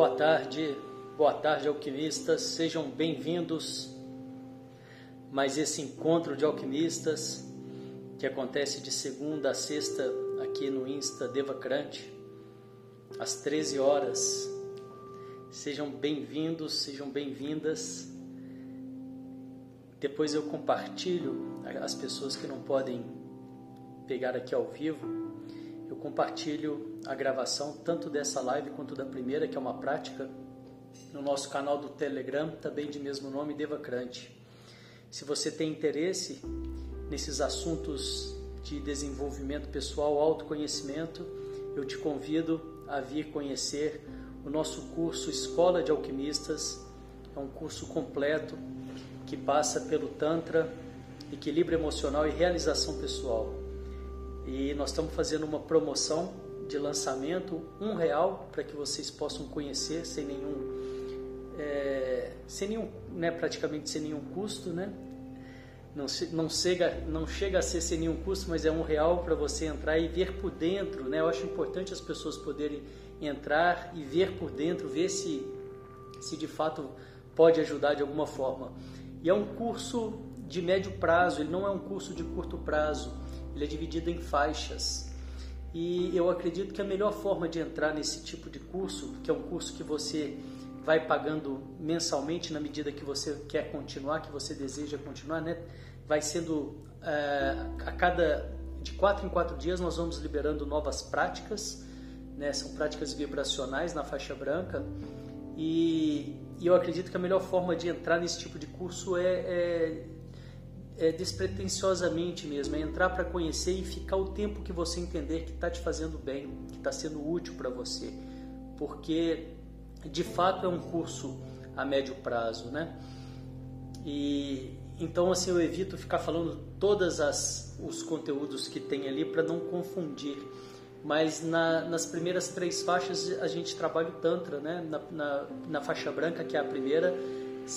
Boa tarde, boa tarde, alquimistas. Sejam bem-vindos. Mais esse encontro de alquimistas que acontece de segunda a sexta aqui no Insta Devacrante, às 13 horas. Sejam bem-vindos, sejam bem-vindas. Depois eu compartilho as pessoas que não podem pegar aqui ao vivo compartilho a gravação tanto dessa live quanto da primeira, que é uma prática, no nosso canal do Telegram, também de mesmo nome, Devacrante. Se você tem interesse nesses assuntos de desenvolvimento pessoal, autoconhecimento, eu te convido a vir conhecer o nosso curso Escola de Alquimistas. É um curso completo que passa pelo Tantra, equilíbrio emocional e realização pessoal. E nós estamos fazendo uma promoção de lançamento, um real, para que vocês possam conhecer sem nenhum, é, sem nenhum, né, praticamente sem nenhum custo, né? Não, não, chega, não chega a ser sem nenhum custo, mas é um real para você entrar e ver por dentro, né? Eu acho importante as pessoas poderem entrar e ver por dentro, ver se, se de fato pode ajudar de alguma forma. E é um curso de médio prazo, ele não é um curso de curto prazo ele é dividido em faixas. E eu acredito que a melhor forma de entrar nesse tipo de curso, que é um curso que você vai pagando mensalmente na medida que você quer continuar, que você deseja continuar, né? Vai sendo é, a cada de quatro em quatro dias nós vamos liberando novas práticas, né? São práticas vibracionais na faixa branca e, e eu acredito que a melhor forma de entrar nesse tipo de curso é, é é, despretensiosamente mesmo, é entrar para conhecer e ficar o tempo que você entender que está te fazendo bem, que está sendo útil para você, porque de fato é um curso a médio prazo, né? E então assim eu evito ficar falando todas as os conteúdos que tem ali para não confundir. Mas na, nas primeiras três faixas a gente trabalha o tantra, né? Na, na, na faixa branca que é a primeira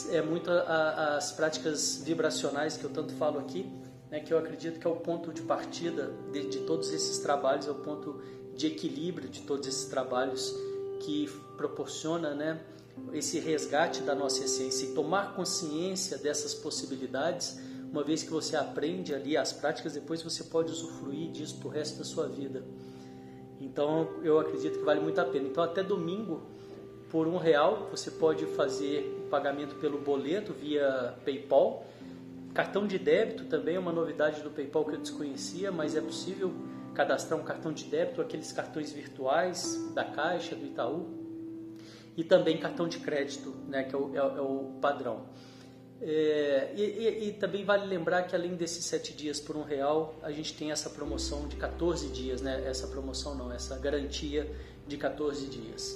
é muito a, a, as práticas vibracionais que eu tanto falo aqui, né, que eu acredito que é o ponto de partida de, de todos esses trabalhos, é o ponto de equilíbrio de todos esses trabalhos que proporciona né, esse resgate da nossa essência e tomar consciência dessas possibilidades, uma vez que você aprende ali as práticas, depois você pode usufruir disso para o resto da sua vida. Então eu acredito que vale muito a pena. Então até domingo por um real você pode fazer o pagamento pelo boleto via PayPal. Cartão de débito também é uma novidade do PayPal que eu desconhecia, mas é possível cadastrar um cartão de débito, aqueles cartões virtuais da Caixa, do Itaú, e também cartão de crédito, né, que é o, é, é o padrão. É, e, e, e, também vale lembrar que além desses sete dias por um real, a gente tem essa promoção de 14 dias, né? Essa promoção não, essa garantia de 14 dias.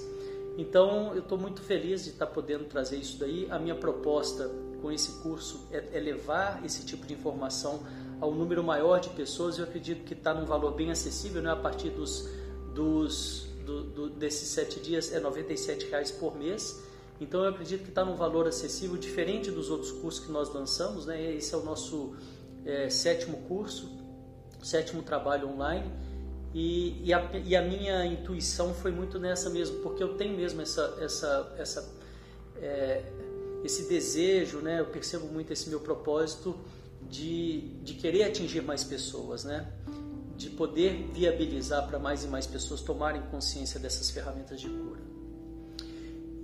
Então, eu estou muito feliz de estar tá podendo trazer isso daí. A minha proposta com esse curso é, é levar esse tipo de informação ao número maior de pessoas. Eu acredito que está num valor bem acessível, né? a partir dos, dos do, do, desses sete dias é R$ reais por mês. Então eu acredito que está num valor acessível, diferente dos outros cursos que nós lançamos. Né? Esse é o nosso é, sétimo curso, sétimo trabalho online. E, e, a, e, a, minha intuição foi muito nessa mesmo, porque eu tenho mesmo essa, essa, essa, é, esse desejo, né? eu percebo muito esse meu propósito de, de querer atingir mais pessoas, né? de poder viabilizar para mais e mais pessoas tomarem consciência dessas ferramentas de cura.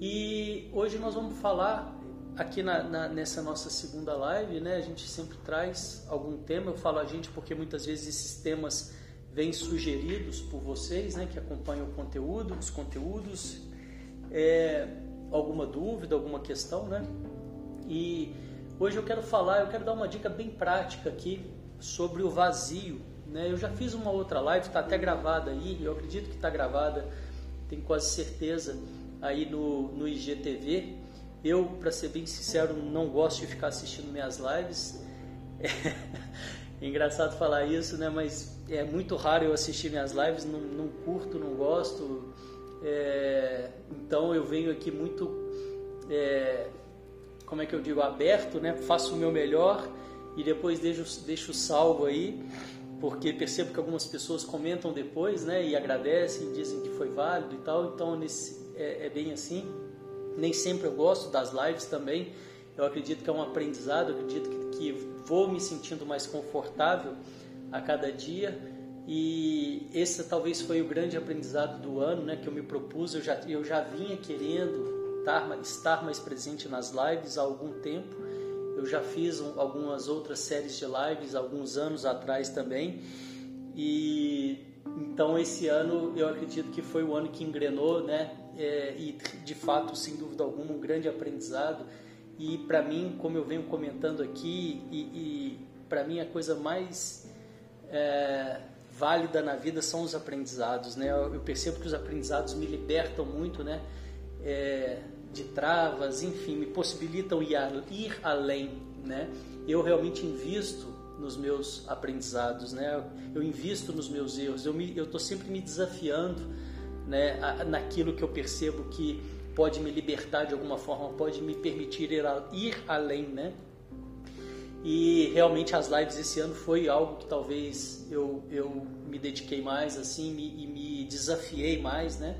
E hoje nós vamos falar aqui na, na, nessa nossa segunda live, né? A gente sempre traz algum tema. Eu falo a gente porque muitas vezes esses temas vêm sugeridos por vocês, né, que acompanham o conteúdo, os conteúdos, é, alguma dúvida, alguma questão, né? E hoje eu quero falar, eu quero dar uma dica bem prática aqui sobre o vazio, né? Eu já fiz uma outra live, está até gravada aí, eu acredito que está gravada, tenho quase certeza aí no, no IGTV. Eu, para ser bem sincero, não gosto de ficar assistindo minhas lives. É engraçado falar isso, né? Mas é muito raro eu assistir minhas lives, não, não curto, não gosto. É, então eu venho aqui muito, é, como é que eu digo, aberto, né? Faço o meu melhor e depois deixo, deixo salvo aí, porque percebo que algumas pessoas comentam depois, né? E agradecem, dizem que foi válido e tal. Então nesse, é, é bem assim. Nem sempre eu gosto das lives também. Eu acredito que é um aprendizado, acredito que, que vou me sentindo mais confortável a cada dia. E esse talvez foi o grande aprendizado do ano, né, que eu me propus. Eu já, eu já vinha querendo estar, estar mais presente nas lives há algum tempo. Eu já fiz um, algumas outras séries de lives alguns anos atrás também. E então esse ano eu acredito que foi o ano que engrenou, né? É, e de fato, sem dúvida alguma, um grande aprendizado. E para mim, como eu venho comentando aqui, e, e para mim a coisa mais é, válida na vida são os aprendizados, né? Eu, percebo que os aprendizados me libertam muito, né? É, de travas, enfim, me possibilitam ir, ir além, né? Eu realmente invisto nos meus aprendizados, né? Eu invisto nos meus erros. Eu estou sempre me desafiando, né? Naquilo que eu percebo que pode me libertar de alguma forma, pode me permitir ir, a, ir além, né? E realmente as lives esse ano foi algo que talvez eu, eu me dediquei mais assim me, e me desafiei mais, né?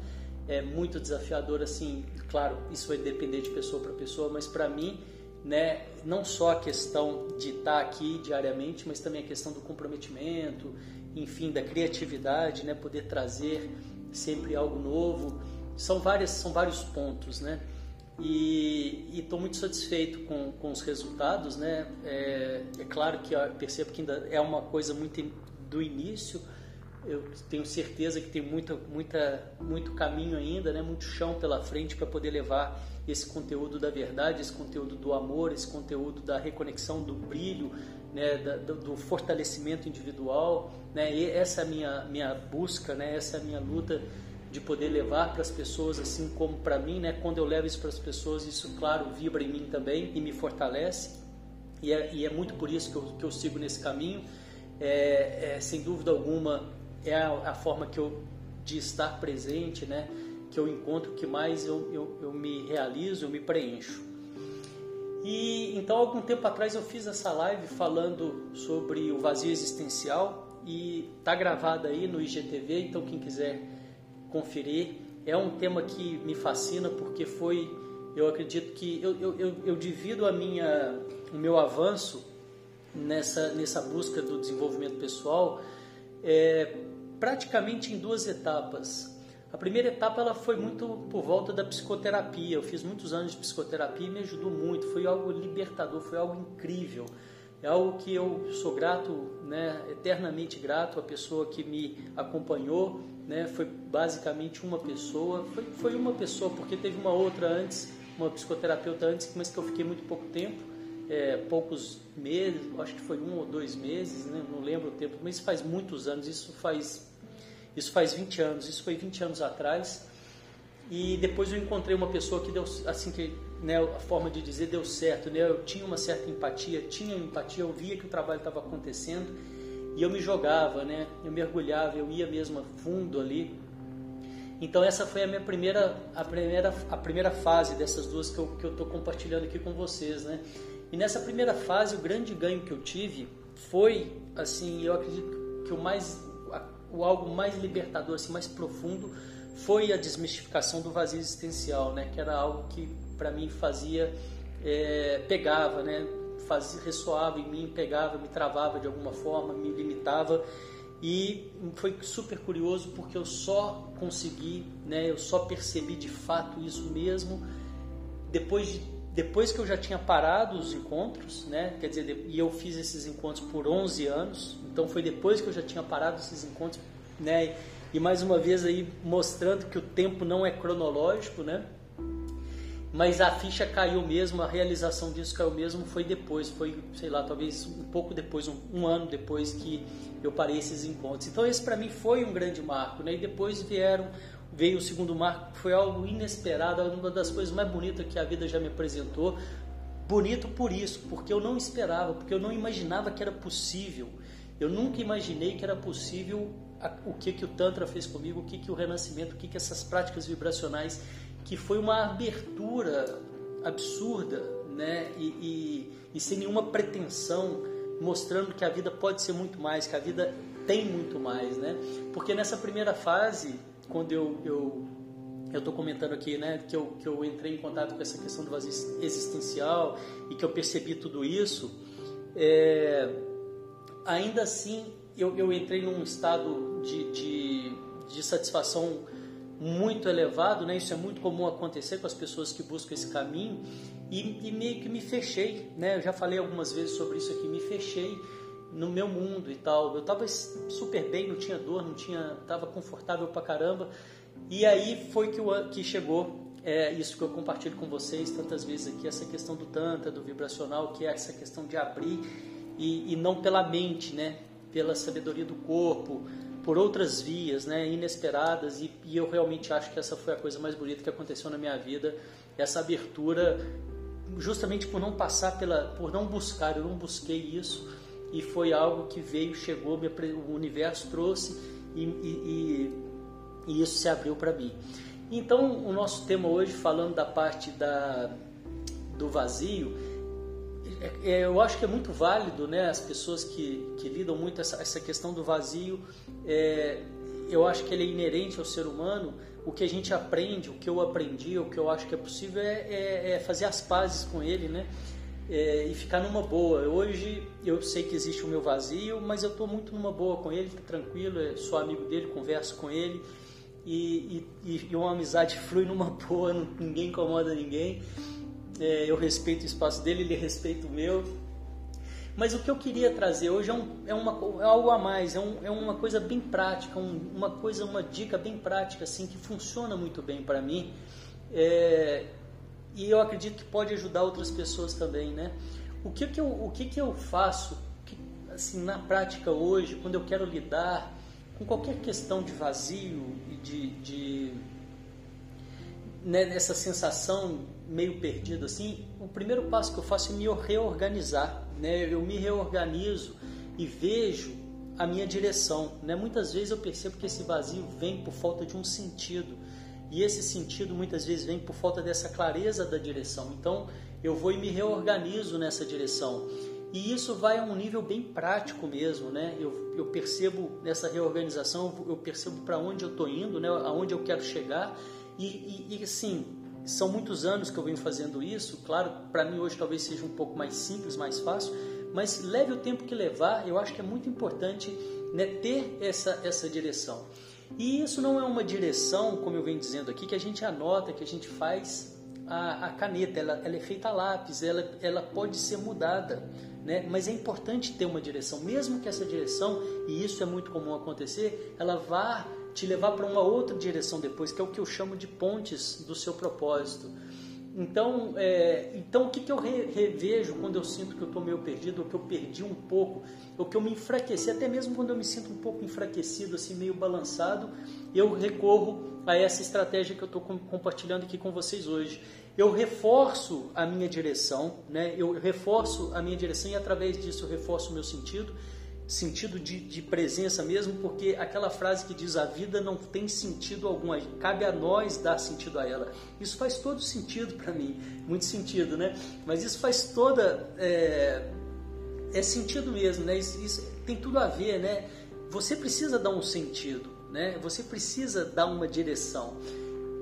É muito desafiador assim, claro, isso vai depender de pessoa para pessoa, mas para mim né, não só a questão de estar aqui diariamente, mas também a questão do comprometimento, enfim, da criatividade, né, poder trazer sempre algo novo. São, várias, são vários pontos, né? E estou muito satisfeito com, com os resultados, né? É, é claro que percebo que ainda é uma coisa muito do início, eu tenho certeza que tem muita, muita, muito caminho ainda, né? muito chão pela frente para poder levar esse conteúdo da verdade, esse conteúdo do amor, esse conteúdo da reconexão, do brilho, né? Da, do, do, fortalecimento individual. Né? E essa é a minha, minha busca, né? essa é a minha luta de poder levar para as pessoas, assim como para mim. Né? Quando eu levo isso para as pessoas, isso, claro, vibra em mim também e me fortalece. E é, e é muito por isso que eu, que eu sigo nesse caminho. É, é, sem dúvida alguma, é a, a, forma que eu de estar presente, né? Que eu encontro que mais eu, eu, eu me realizo, eu me preencho. E então algum tempo atrás eu fiz essa live falando sobre o vazio existencial e tá gravada aí no IGTV, então quem quiser conferir é um tema que me fascina porque foi, eu acredito que eu, eu, eu, divido a minha, o meu avanço nessa, nessa busca do desenvolvimento pessoal é, praticamente em duas etapas. A primeira etapa ela foi muito por volta da psicoterapia. Eu fiz muitos anos de psicoterapia e me ajudou muito. Foi algo libertador, foi algo incrível. É algo que eu sou grato, né, eternamente grato à pessoa que me acompanhou. Né, foi basicamente uma pessoa. Foi, foi uma pessoa, porque teve uma outra antes, uma psicoterapeuta antes, mas que eu fiquei muito pouco tempo. É, poucos meses, acho que foi um ou dois meses, né, não lembro o tempo, mas faz muitos anos, isso faz isso faz 20 anos, isso foi 20 anos atrás. E depois eu encontrei uma pessoa que deu, assim que, né, a forma de dizer deu certo, né? Eu tinha uma certa empatia, tinha empatia, eu via que o trabalho estava acontecendo e eu me jogava, né? Eu mergulhava, eu ia mesmo a fundo ali. Então essa foi a minha primeira, a primeira, a primeira fase dessas duas que eu que eu estou compartilhando aqui com vocês, né? E nessa primeira fase o grande ganho que eu tive foi, assim, eu acredito que o mais o algo mais libertador, assim, mais profundo, foi a desmistificação do vazio existencial, né? Que era algo que para mim fazia, é, pegava, né? Fazia, ressoava em mim, pegava, me travava de alguma forma, me limitava e foi super curioso porque eu só consegui, né? Eu só percebi de fato isso mesmo depois de depois que eu já tinha parado os encontros, né? Quer dizer, e eu fiz esses encontros por 11 anos, então foi depois que eu já tinha parado esses encontros, né? E mais uma vez aí mostrando que o tempo não é cronológico, né? Mas a ficha caiu mesmo, a realização disso caiu mesmo foi depois, foi, sei lá, talvez um pouco depois, um, um ano depois que eu parei esses encontros. Então esse para mim foi um grande marco, né? E depois vieram veio o segundo marco, que foi algo inesperado, uma das coisas mais bonitas que a vida já me apresentou. Bonito por isso, porque eu não esperava, porque eu não imaginava que era possível. Eu nunca imaginei que era possível o que que o Tantra fez comigo, o que que o Renascimento, o que que essas práticas vibracionais, que foi uma abertura absurda, né? E, e, e sem nenhuma pretensão, mostrando que a vida pode ser muito mais, que a vida tem muito mais, né? Porque nessa primeira fase quando eu, eu, eu estou comentando aqui, né, que eu, que eu entrei em contato com essa questão do vazio existencial e que eu percebi tudo isso, é, ainda assim eu, eu entrei num estado de, de, de satisfação muito elevado, né? Isso é muito comum acontecer com as pessoas que buscam esse caminho e, e meio que me fechei, né? Eu já falei algumas vezes sobre isso aqui, me fechei no meu mundo e tal. Eu estava super bem, não tinha dor, não tinha, tava confortável pra caramba. E aí foi que, o, que chegou é, isso que eu compartilho com vocês tantas vezes aqui, essa questão do tantra, do vibracional, que é essa questão de abrir e, e não pela mente, né? Pela sabedoria do corpo, por outras vias, né, inesperadas, e, e, eu realmente acho que essa foi a coisa mais bonita que aconteceu na minha vida, essa abertura, justamente por não passar pela, por não buscar, eu não busquei isso, e foi algo que veio, chegou, o universo trouxe e, e, e isso se abriu para mim. Então, o nosso tema hoje, falando da parte da, do vazio, eu acho que é muito válido, né? As pessoas que, que lidam muito essa, essa questão do vazio, é, eu acho que ele é inerente ao ser humano. O que a gente aprende, o que eu aprendi, o que eu acho que é possível é, é, é fazer as pazes com ele, né? É, e ficar numa boa. Hoje eu sei que existe o meu vazio, mas eu estou muito numa boa com ele, tranquilo, sou amigo dele, converso com ele e, e, e uma amizade flui numa boa, ninguém incomoda ninguém é, eu respeito o espaço dele, ele respeita o meu. Mas o que eu queria trazer hoje é, um, é, uma, é algo a mais, é, um, é, uma coisa bem prática, um, uma coisa, uma dica bem prática, assim, que funciona muito bem para mim. É, e eu acredito que pode ajudar outras pessoas também, né? O que, que, eu, o que, que eu faço, que, assim, na prática hoje, quando eu quero lidar com qualquer questão de vazio e de, de né, nessa sensação meio perdido assim, o primeiro passo que eu faço é me reorganizar, né? Eu me reorganizo e vejo a minha direção, né? Muitas vezes eu percebo que esse vazio vem por falta de um sentido. E esse sentido muitas vezes vem por falta dessa clareza da direção. Então, eu vou e me reorganizo nessa direção. E isso vai a um nível bem prático mesmo, né? Eu, eu percebo nessa reorganização, eu percebo para onde eu estou indo, né? Aonde eu quero chegar e, e, e são muitos anos que eu venho fazendo isso. Claro, para mim hoje talvez seja um pouco mais simples, mais fácil, mas leve o tempo que levar, eu acho que é muito importante né, ter essa, essa direção. E isso não é uma direção, como eu venho dizendo aqui, que a gente anota, que a gente faz a, a caneta, ela, ela, é feita a lápis, ela, ela pode ser mudada. Né? Mas é importante ter uma direção, mesmo que essa direção, e isso é muito comum acontecer, ela vá te levar para uma outra direção depois, que é o que eu chamo de pontes do seu propósito. Então, é, então o que, que eu re, revejo quando eu sinto que eu estou meio perdido, ou que eu perdi um pouco, ou que eu me enfraqueci, até mesmo quando eu me sinto um pouco enfraquecido, assim, meio balançado, eu recorro a essa estratégia que eu estou compartilhando aqui com vocês hoje. Eu reforço a minha direção, né? eu reforço a minha direção e através disso eu reforço o meu sentido sentido de, de, presença mesmo, porque aquela frase que diz a vida não tem sentido algum, cabe a nós dar sentido a ela. Isso faz todo sentido para mim, muito sentido, né? Mas isso faz toda é, é sentido mesmo, né? Isso, isso, tem tudo a ver, né? Você precisa dar um sentido, né? Você precisa dar uma direção.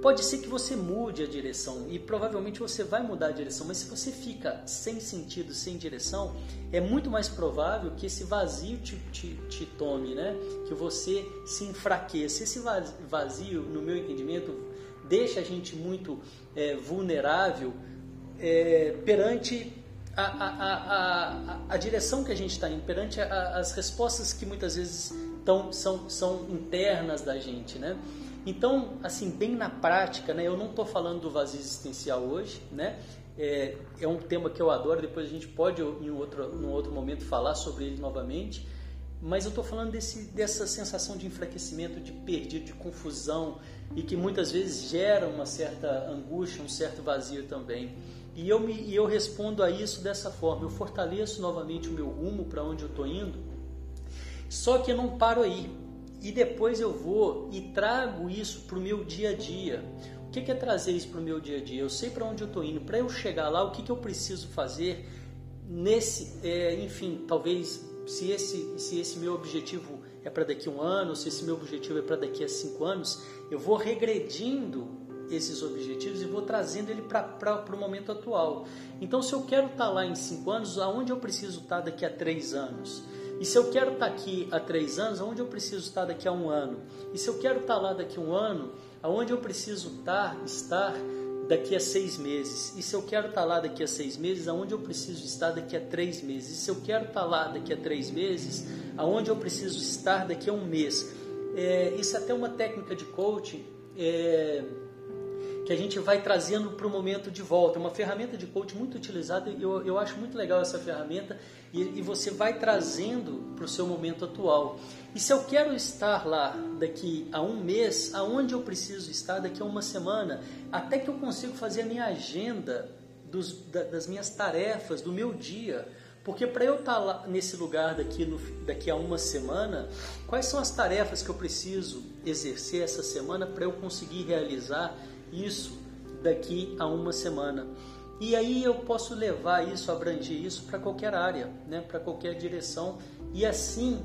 Pode ser que você mude a direção e provavelmente você vai mudar a direção, mas se você fica sem sentido, sem direção, é muito mais provável que esse vazio te, te, te tome, né? que você se enfraqueça. Esse vazio, no meu entendimento, deixa a gente muito é, vulnerável é, perante a, a, a, a, direção que a gente está indo, perante as respostas que muitas vezes tão, são, são internas da gente. Né? Então, assim, bem na prática, né, eu não estou falando do vazio existencial hoje, né? É, é, um tema que eu adoro, depois a gente pode em outro, em outro momento falar sobre ele novamente, mas eu estou falando desse, dessa sensação de enfraquecimento, de perdido, de confusão e que muitas vezes gera uma certa angústia, um certo vazio também. E eu, me, e eu respondo a isso dessa forma, eu fortaleço novamente o meu rumo para onde eu estou indo, só que eu não paro aí, e depois eu vou e trago isso para o meu dia a dia. O que é trazer isso para o meu dia a dia? Eu sei para onde eu estou indo. Para eu chegar lá, o que, que eu preciso fazer nesse, é, enfim, talvez se esse, se esse meu objetivo é para daqui a um ano, se esse meu objetivo é para daqui a cinco anos, eu vou regredindo esses objetivos e vou trazendo ele para o momento atual. Então, se eu quero estar tá lá em cinco anos, aonde eu preciso estar tá daqui a três anos? E se eu quero estar tá aqui há três anos, aonde eu preciso estar daqui a um ano? E se eu quero estar lá daqui a um ano, aonde eu preciso estar, estar daqui a seis meses? E se eu quero estar lá daqui a seis meses, aonde eu preciso estar daqui a três meses? E se eu quero estar lá daqui a três meses, aonde eu preciso estar daqui a um mês? É, isso é até uma técnica de coaching é, que a gente vai trazendo para o momento de volta. É uma ferramenta de coaching muito utilizada e eu, eu acho muito legal essa ferramenta e, e você vai trazendo para o seu momento atual. E se eu quero estar lá daqui a um mês, aonde eu preciso estar daqui a uma semana, até que eu consigo fazer a minha agenda dos, das minhas tarefas, do meu dia. Porque para eu estar lá nesse lugar daqui, no, daqui a uma semana, quais são as tarefas que eu preciso exercer essa semana para eu conseguir realizar isso daqui a uma semana? E aí eu posso levar isso, abranger isso para qualquer área, né? para qualquer direção. E assim,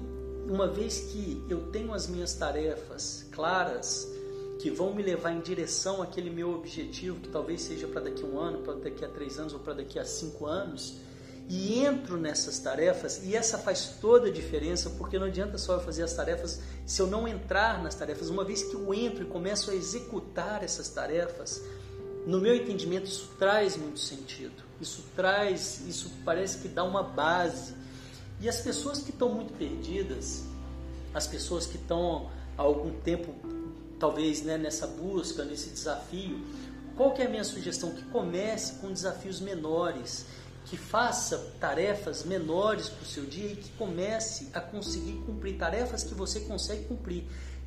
uma vez que eu tenho as minhas tarefas claras, que vão me levar em direção àquele meu objetivo, que talvez seja para daqui a um ano, para daqui a três anos ou para daqui a cinco anos, e entro nessas tarefas, e essa faz toda a diferença, porque não adianta só eu fazer as tarefas se eu não entrar nas tarefas. Uma vez que eu entro e começo a executar essas tarefas, no meu entendimento isso traz muito sentido. Isso traz, isso parece que dá uma base. E as pessoas que estão muito perdidas, as pessoas que estão há algum tempo, talvez né, nessa busca, nesse desafio, qual que é a minha sugestão? Que comece com desafios menores que faça tarefas menores para o seu dia e que comece a conseguir cumprir tarefas que você consegue cumprir.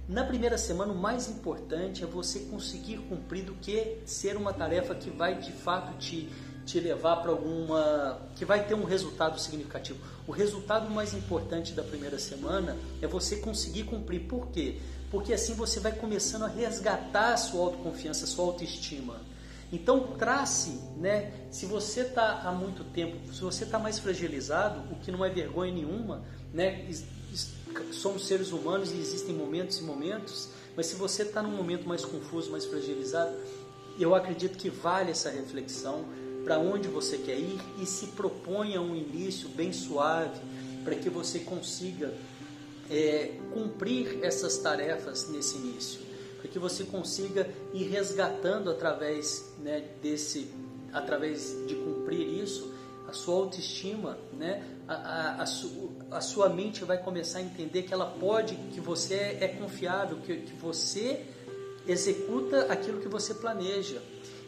Na primeira semana, o mais importante é você conseguir cumprir do que ser uma tarefa que vai de fato te, te levar para alguma. que vai ter um resultado significativo. O resultado mais importante da primeira semana é você conseguir cumprir. Por quê? Porque assim você vai começando a resgatar a sua autoconfiança, a sua autoestima. Então trace, né? Se você está há muito tempo, se você está mais fragilizado, o que não é vergonha nenhuma, né? Somos seres humanos e existem momentos e momentos, mas se você está num momento mais confuso, mais fragilizado, eu acredito que vale essa reflexão para onde você quer ir e se proponha um início bem suave para que você consiga é, cumprir essas tarefas nesse início para que você consiga ir resgatando através né, desse, através de cumprir isso, a sua autoestima, né, a, a, a, su, a, sua mente vai começar a entender que ela pode, que você é, confiável, que, que você executa aquilo que você planeja.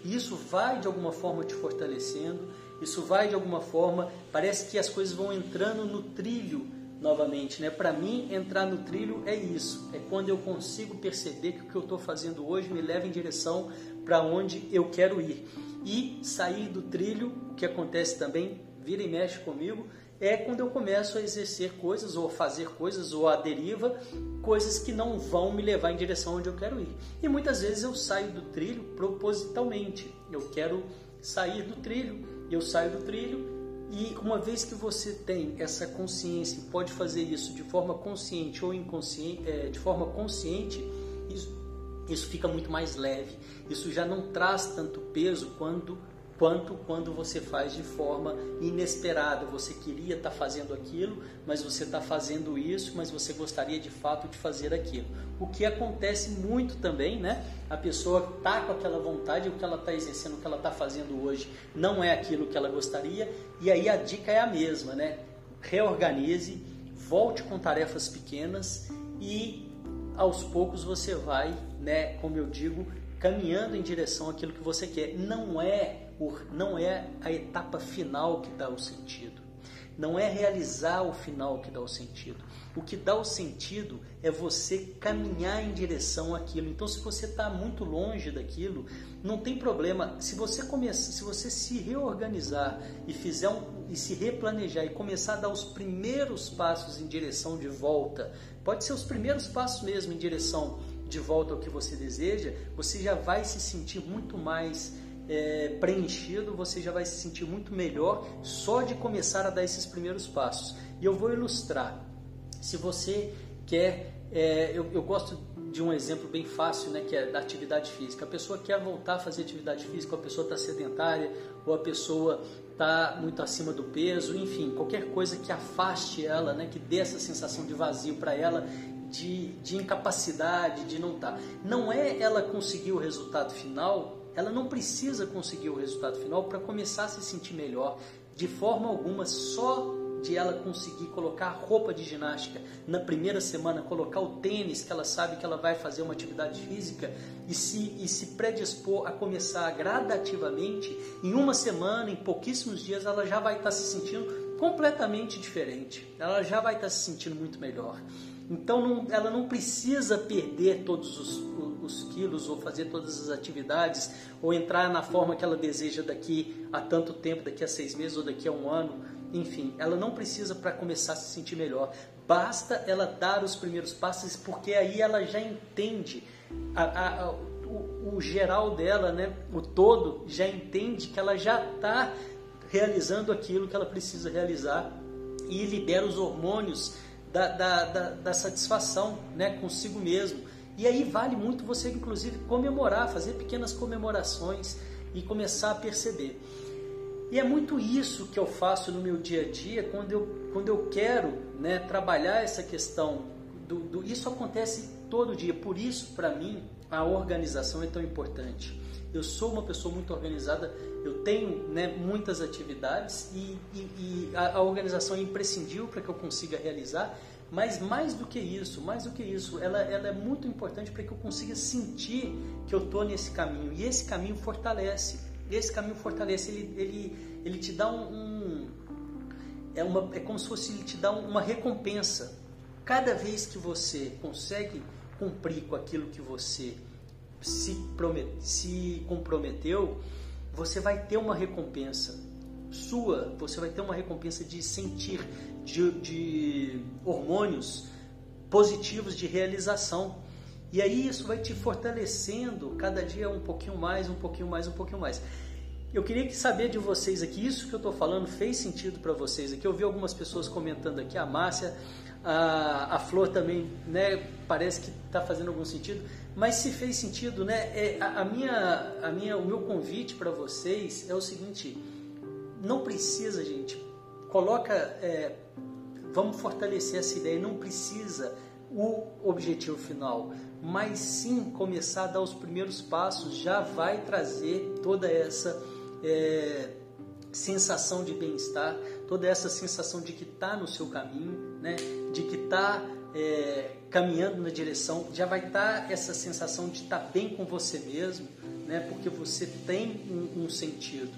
E isso vai de alguma forma te fortalecendo, isso vai de alguma forma, parece que as coisas vão entrando no trilho novamente, né? Para mim, entrar no trilho é isso, é quando eu consigo perceber que o que eu estou fazendo hoje me leva em direção para onde eu quero ir. E sair do trilho, o que acontece também, vira e mexe comigo, é quando eu começo a exercer coisas ou a fazer coisas ou a deriva, coisas que não vão me levar em direção onde eu quero ir. E muitas vezes eu saio do trilho propositalmente. Eu quero sair do trilho, eu saio do trilho e uma vez que você tem essa consciência e pode fazer isso de forma consciente ou inconsciente, é, de forma consciente, isso, isso fica muito mais leve. Isso já não traz tanto peso quando quanto quando você faz de forma inesperada. Você queria estar tá fazendo aquilo, mas você está fazendo isso, mas você gostaria de fato de fazer aquilo. O que acontece muito também, né? A pessoa está com aquela vontade, o que ela está exercendo, o que ela está fazendo hoje não é aquilo que ela gostaria, e aí a dica é a mesma, né? Reorganize, volte com tarefas pequenas e aos poucos você vai, né, como eu digo, caminhando em direção àquilo que você quer. Não é, o, não é a etapa final que dá o sentido. Não é realizar o final que dá o sentido. O que dá o sentido é você caminhar em direção àquilo. Então, se você está muito longe daquilo, não tem problema. Se você começar, se você se reorganizar e fizer um, e se replanejar e começar a dar os primeiros passos em direção de volta, pode ser os primeiros passos mesmo em direção de volta ao que você deseja, você já vai se sentir muito mais é, preenchido, você já vai se sentir muito melhor só de começar a dar esses primeiros passos. E eu vou ilustrar. Se você quer. É, eu, eu gosto de um exemplo bem fácil, né, que é da atividade física. A pessoa quer voltar a fazer atividade física, a pessoa está sedentária, ou a pessoa está muito acima do peso, enfim, qualquer coisa que afaste ela, né, que dê essa sensação de vazio para ela, de, de incapacidade, de não estar. Tá. Não é ela conseguir o resultado final, ela não precisa conseguir o resultado final para começar a se sentir melhor. De forma alguma, só de ela conseguir colocar roupa de ginástica na primeira semana, colocar o tênis que ela sabe que ela vai fazer uma atividade física e se, e se predispor a começar gradativamente, em uma semana, em pouquíssimos dias, ela já vai estar se sentindo completamente diferente. Ela já vai estar se sentindo muito melhor. Então não, ela não precisa perder todos os, os, quilos ou fazer todas as atividades ou entrar na forma que ela deseja daqui a tanto tempo, daqui a seis meses ou daqui a um ano. Enfim, ela não precisa para começar a se sentir melhor. Basta ela dar os primeiros passos, porque aí ela já entende a, a, a, o, o, geral dela, né? o todo, já entende que ela já está realizando aquilo que ela precisa realizar e libera os hormônios da, da, da, da satisfação né, consigo mesmo. E aí vale muito você, inclusive, comemorar, fazer pequenas comemorações e começar a perceber. E é muito isso que eu faço no meu dia a dia quando eu, quando eu quero né, trabalhar essa questão. Do, do, isso acontece todo dia, por isso, para mim, a organização é tão importante. Eu sou uma pessoa muito organizada, eu tenho né, muitas atividades e, e, e a, a, organização é imprescindível para que eu consiga realizar, mas mais do que isso, mais do que isso, ela, ela é muito importante para que eu consiga sentir que eu estou nesse caminho e esse caminho fortalece. Esse caminho fortalece, ele, ele, ele te dá um, um é, uma, é como se fosse ele te dá uma recompensa. Cada vez que você consegue cumprir com aquilo que você se, promet, se comprometeu, você vai ter uma recompensa sua, você vai ter uma recompensa de sentir, de, de hormônios positivos de realização. E aí isso vai te fortalecendo cada dia um pouquinho mais, um pouquinho mais, um pouquinho mais. Eu queria saber de vocês aqui, isso que eu estou falando fez sentido para vocês aqui. Eu vi algumas pessoas comentando aqui, a Márcia, a, a Flor também, né? Parece que está fazendo algum sentido. Mas se fez sentido, né? É, a, a, minha, a minha, o meu convite para vocês é o seguinte: não precisa, gente, coloca, é, vamos fortalecer essa ideia. Não precisa o objetivo final, mas sim começar a dar os primeiros passos já vai trazer toda essa é, sensação de bem-estar, toda essa sensação de que está no seu caminho, né? de que está é, caminhando na direção, já vai estar tá essa sensação de estar tá bem com você mesmo, né? porque você tem um, um sentido.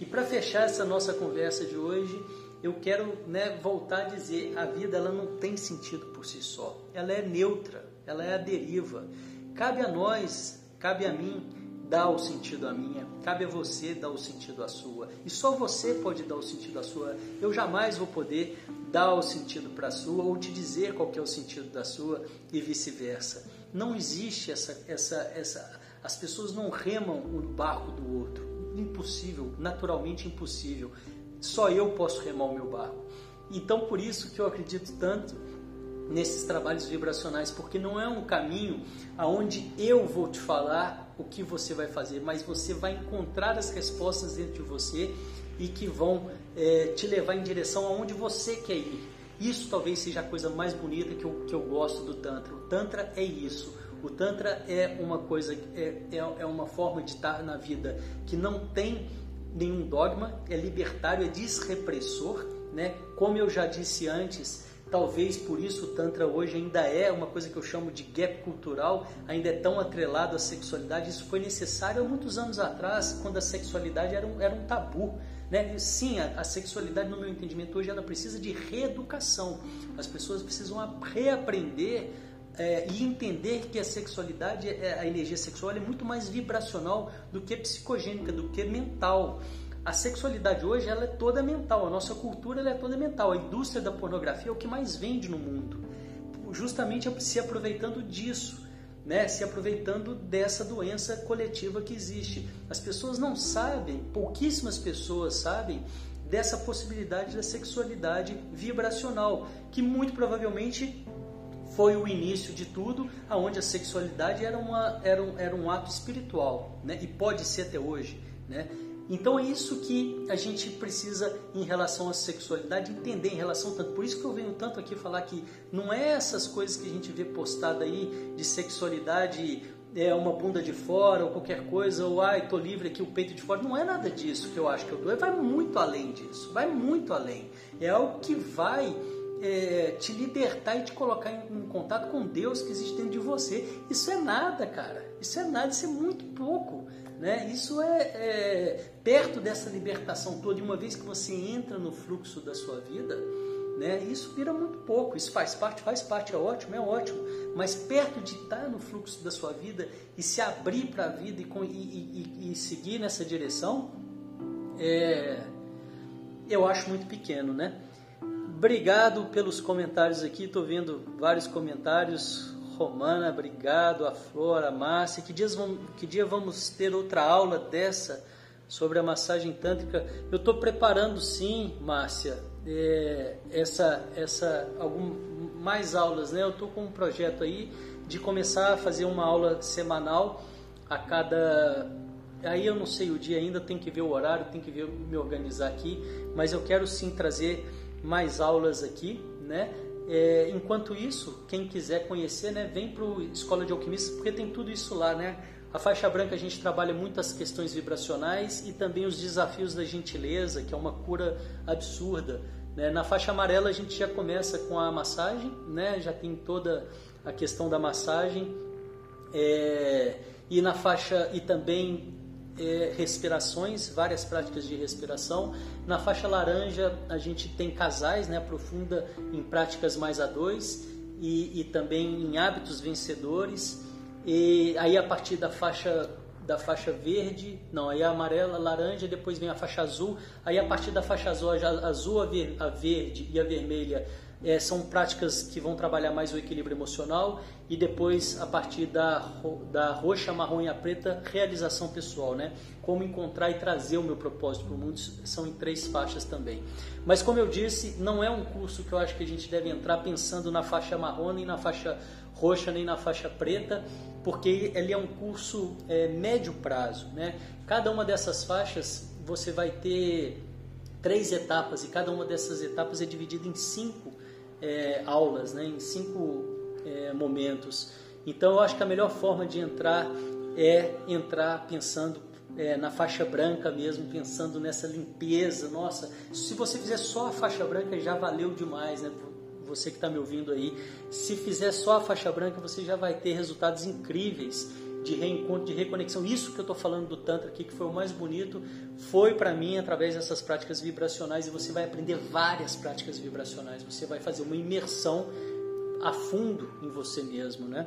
E para fechar essa nossa conversa de hoje, eu quero né, voltar a dizer: a vida ela não tem sentido por si só, ela é neutra, ela é a deriva. Cabe a nós, cabe a mim dar o sentido à minha, cabe a você dar o sentido à sua. E só você pode dar o sentido à sua. Eu jamais vou poder dar o sentido para a sua ou te dizer qual é o sentido da sua e vice-versa. Não existe essa, essa, essa. As pessoas não remam o barco do outro. Impossível, naturalmente impossível. Só eu posso remar o meu barco. Então, por isso que eu acredito tanto nesses trabalhos vibracionais, porque não é um caminho aonde eu vou te falar o que você vai fazer, mas você vai encontrar as respostas dentro de você e que vão é, te levar em direção aonde você quer ir. Isso talvez seja a coisa mais bonita que eu, que eu gosto do Tantra. O Tantra é isso. O Tantra é uma coisa, é, é, é uma forma de estar na vida que não tem nenhum dogma, é libertário, é desrepressor, né? Como eu já disse antes, Talvez por isso o Tantra hoje ainda é uma coisa que eu chamo de gap cultural, ainda é tão atrelado à sexualidade. Isso foi necessário há muitos anos atrás, quando a sexualidade era um, era um tabu. Né? Sim, a, a, sexualidade, no meu entendimento, hoje ela precisa de reeducação. As pessoas precisam reaprender é, e entender que a sexualidade, é, a energia sexual é muito mais vibracional do que psicogênica, do que mental a sexualidade hoje ela é toda mental, a nossa cultura ela é toda mental. A indústria da pornografia é o que mais vende no mundo, justamente se aproveitando disso, né? se aproveitando dessa doença coletiva que existe. As pessoas não sabem, pouquíssimas pessoas sabem dessa possibilidade da sexualidade vibracional, que muito provavelmente foi o início de tudo, aonde a sexualidade era, uma, era, um, era um ato espiritual, né? E pode ser até hoje, né? Então é isso que a gente precisa em relação à sexualidade entender em relação tanto. Por isso que eu venho tanto aqui falar que não é essas coisas que a gente vê postada aí de sexualidade é uma bunda de fora ou qualquer coisa, ou ai, tô livre aqui, o peito de fora. Não é nada disso que eu acho que eu dou. Vai muito além disso. Vai muito além. É algo que vai é, te libertar e te colocar em, em, contato com Deus que existe dentro de você. Isso é nada, cara. Isso é nada, isso é muito pouco. Né? Isso é, é perto dessa libertação toda. E uma vez que você entra no fluxo da sua vida, né? Isso vira muito pouco. Isso faz parte, faz parte, é ótimo, é ótimo. Mas perto de estar no fluxo da sua vida e se abrir para a vida e, e, e, e, seguir nessa direção, é, eu acho muito pequeno, né? Obrigado pelos comentários aqui. Estou vendo vários comentários. Romana, obrigado. A Flor, a Márcia. Que, dias que dia vamos ter outra aula dessa sobre a massagem tântrica? Eu estou preparando sim, Márcia, é, essa, essa algum, mais aulas. Né? Eu estou com um projeto aí de começar a fazer uma aula semanal a cada. Aí eu não sei o dia ainda, tem que ver o horário, tem que ver me organizar aqui, mas eu quero sim trazer mais aulas aqui, né? É, enquanto isso, quem quiser conhecer, né, vem para o Escola de Alquimistas, porque tem tudo isso lá, né? A faixa branca a gente trabalha muitas questões vibracionais e também os desafios da gentileza, que é uma cura absurda. Né? Na faixa amarela a gente já começa com a massagem, né? já tem toda a questão da massagem. É... e na faixa e também é, respirações, várias práticas de respiração. Na faixa laranja a gente tem casais, né, aprofunda em práticas mais a dois e, e também em hábitos vencedores. E aí a partir da faixa da faixa verde, não, aí a amarela, a laranja, depois vem a faixa azul, aí a partir da faixa azul, a azul, a verde e a vermelha é, são práticas que vão trabalhar mais o equilíbrio emocional e depois a partir da, da roxa, marrom e a preta, realização pessoal, né? Como encontrar e trazer o meu propósito para o mundo, são em três faixas também. Mas como eu disse, não é um curso que eu acho que a gente deve entrar pensando na faixa marrom nem na faixa roxa nem na faixa preta, porque ele é um curso é, médio prazo. Né? Cada uma dessas faixas você vai ter três etapas e cada uma dessas etapas é dividida em cinco é, aulas, né? em cinco é, momentos. Então eu acho que a melhor forma de entrar é entrar pensando é, na faixa branca mesmo, pensando nessa limpeza. Nossa, se você fizer só a faixa branca já valeu demais, né? você que está me ouvindo aí, se fizer só a faixa branca, você já vai ter resultados incríveis de reencontro, de reconexão. Isso que eu estou falando do Tantra aqui, que foi o mais bonito, foi para mim através dessas práticas vibracionais e você vai aprender várias práticas vibracionais. Você vai fazer uma imersão a fundo em você mesmo, né?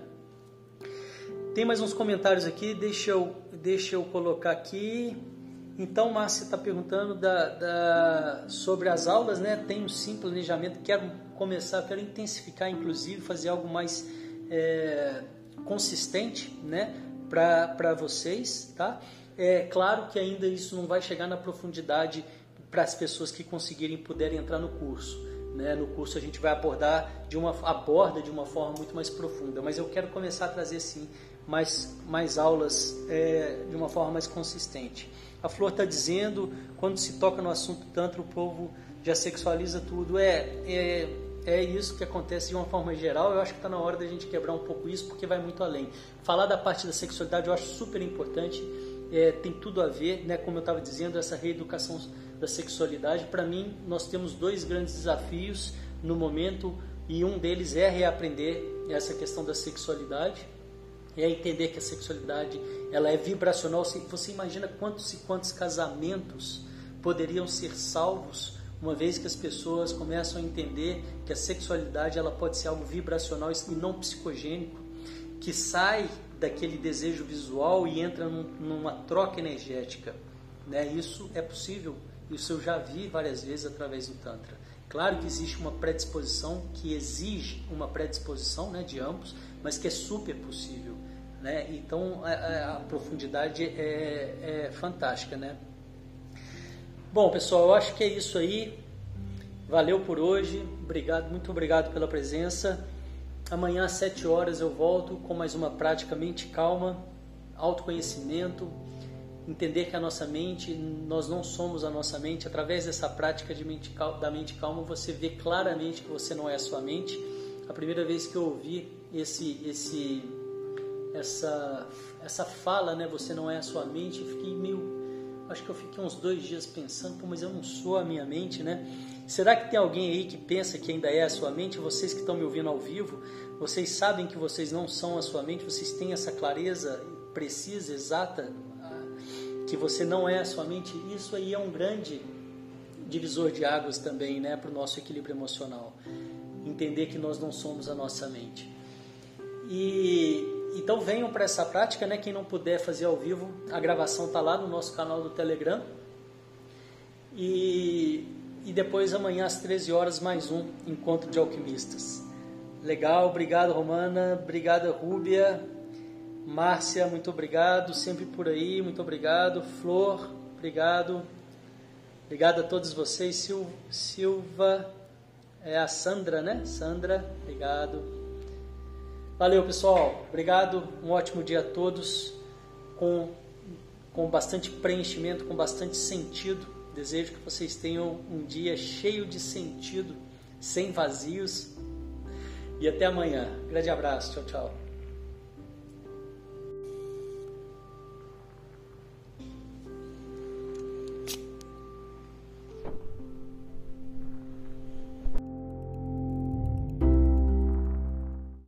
Tem mais uns comentários aqui, deixa eu, deixa eu colocar aqui. Então, Márcia está perguntando da, da, sobre as aulas, né? Tenho sim planejamento, quero começar, quero intensificar, inclusive, fazer algo mais é, consistente, né, para vocês, tá? É claro que ainda isso não vai chegar na profundidade para as pessoas que conseguirem puderem entrar no curso. Né? No curso a gente vai abordar de uma aborda de uma forma muito mais profunda, mas eu quero começar a trazer sim mais, mais aulas é, de uma forma mais consistente. A Flor está dizendo, quando se toca no assunto tanto o povo já sexualiza tudo. É, é é isso que acontece de uma forma geral. Eu acho que está na hora da gente quebrar um pouco isso, porque vai muito além. Falar da parte da sexualidade eu acho super importante, é, tem tudo a ver, né, como eu estava dizendo, essa reeducação da sexualidade. Para mim, nós temos dois grandes desafios no momento, e um deles é reaprender essa questão da sexualidade, é entender que a sexualidade ela é vibracional. Você imagina quantos e quantos casamentos poderiam ser salvos uma vez que as pessoas começam a entender que a sexualidade ela pode ser algo vibracional e não psicogênico, que sai daquele desejo visual e entra num, numa troca energética. Né? Isso é possível, isso eu já vi várias vezes através do Tantra. Claro que existe uma predisposição que exige uma predisposição né, de ambos, mas que é super possível. Né? Então a, a profundidade é, é fantástica. Né? Bom, pessoal, eu acho que é isso aí. Valeu por hoje. Obrigado, muito obrigado pela presença. Amanhã às 7 horas eu volto com mais uma prática mente calma, autoconhecimento, entender que a nossa mente, nós não somos a nossa mente. Através dessa prática de mente, da mente calma, você vê claramente que você não é a sua mente. A primeira vez que eu ouvi esse, esse, essa, essa fala, né, você não é a sua mente, eu fiquei meio acho que eu fiquei uns dois dias pensando, mas eu não sou a minha mente, né? Será que tem alguém aí que pensa que ainda é a sua mente? Vocês que estão me ouvindo ao vivo, vocês sabem que vocês não são a sua mente? Vocês têm essa clareza precisa, exata, que você não é a sua mente? Isso aí é um grande divisor de águas também, né, para o nosso equilíbrio emocional. Entender que nós não somos a nossa mente. E então venham para essa prática, né? Quem não puder fazer ao vivo, a gravação está lá no nosso canal do Telegram. E, e depois amanhã às 13 horas mais um encontro de alquimistas. Legal, obrigado Romana, obrigada Rúbia, Márcia, muito obrigado, sempre por aí, muito obrigado, Flor, obrigado, obrigado a todos vocês, Sil, Silva, é a Sandra, né? Sandra, obrigado. Valeu, pessoal. Obrigado. Um ótimo dia a todos. Com, com bastante preenchimento, com bastante sentido. Desejo que vocês tenham um dia cheio de sentido, sem vazios. E até amanhã. Grande abraço. Tchau, tchau.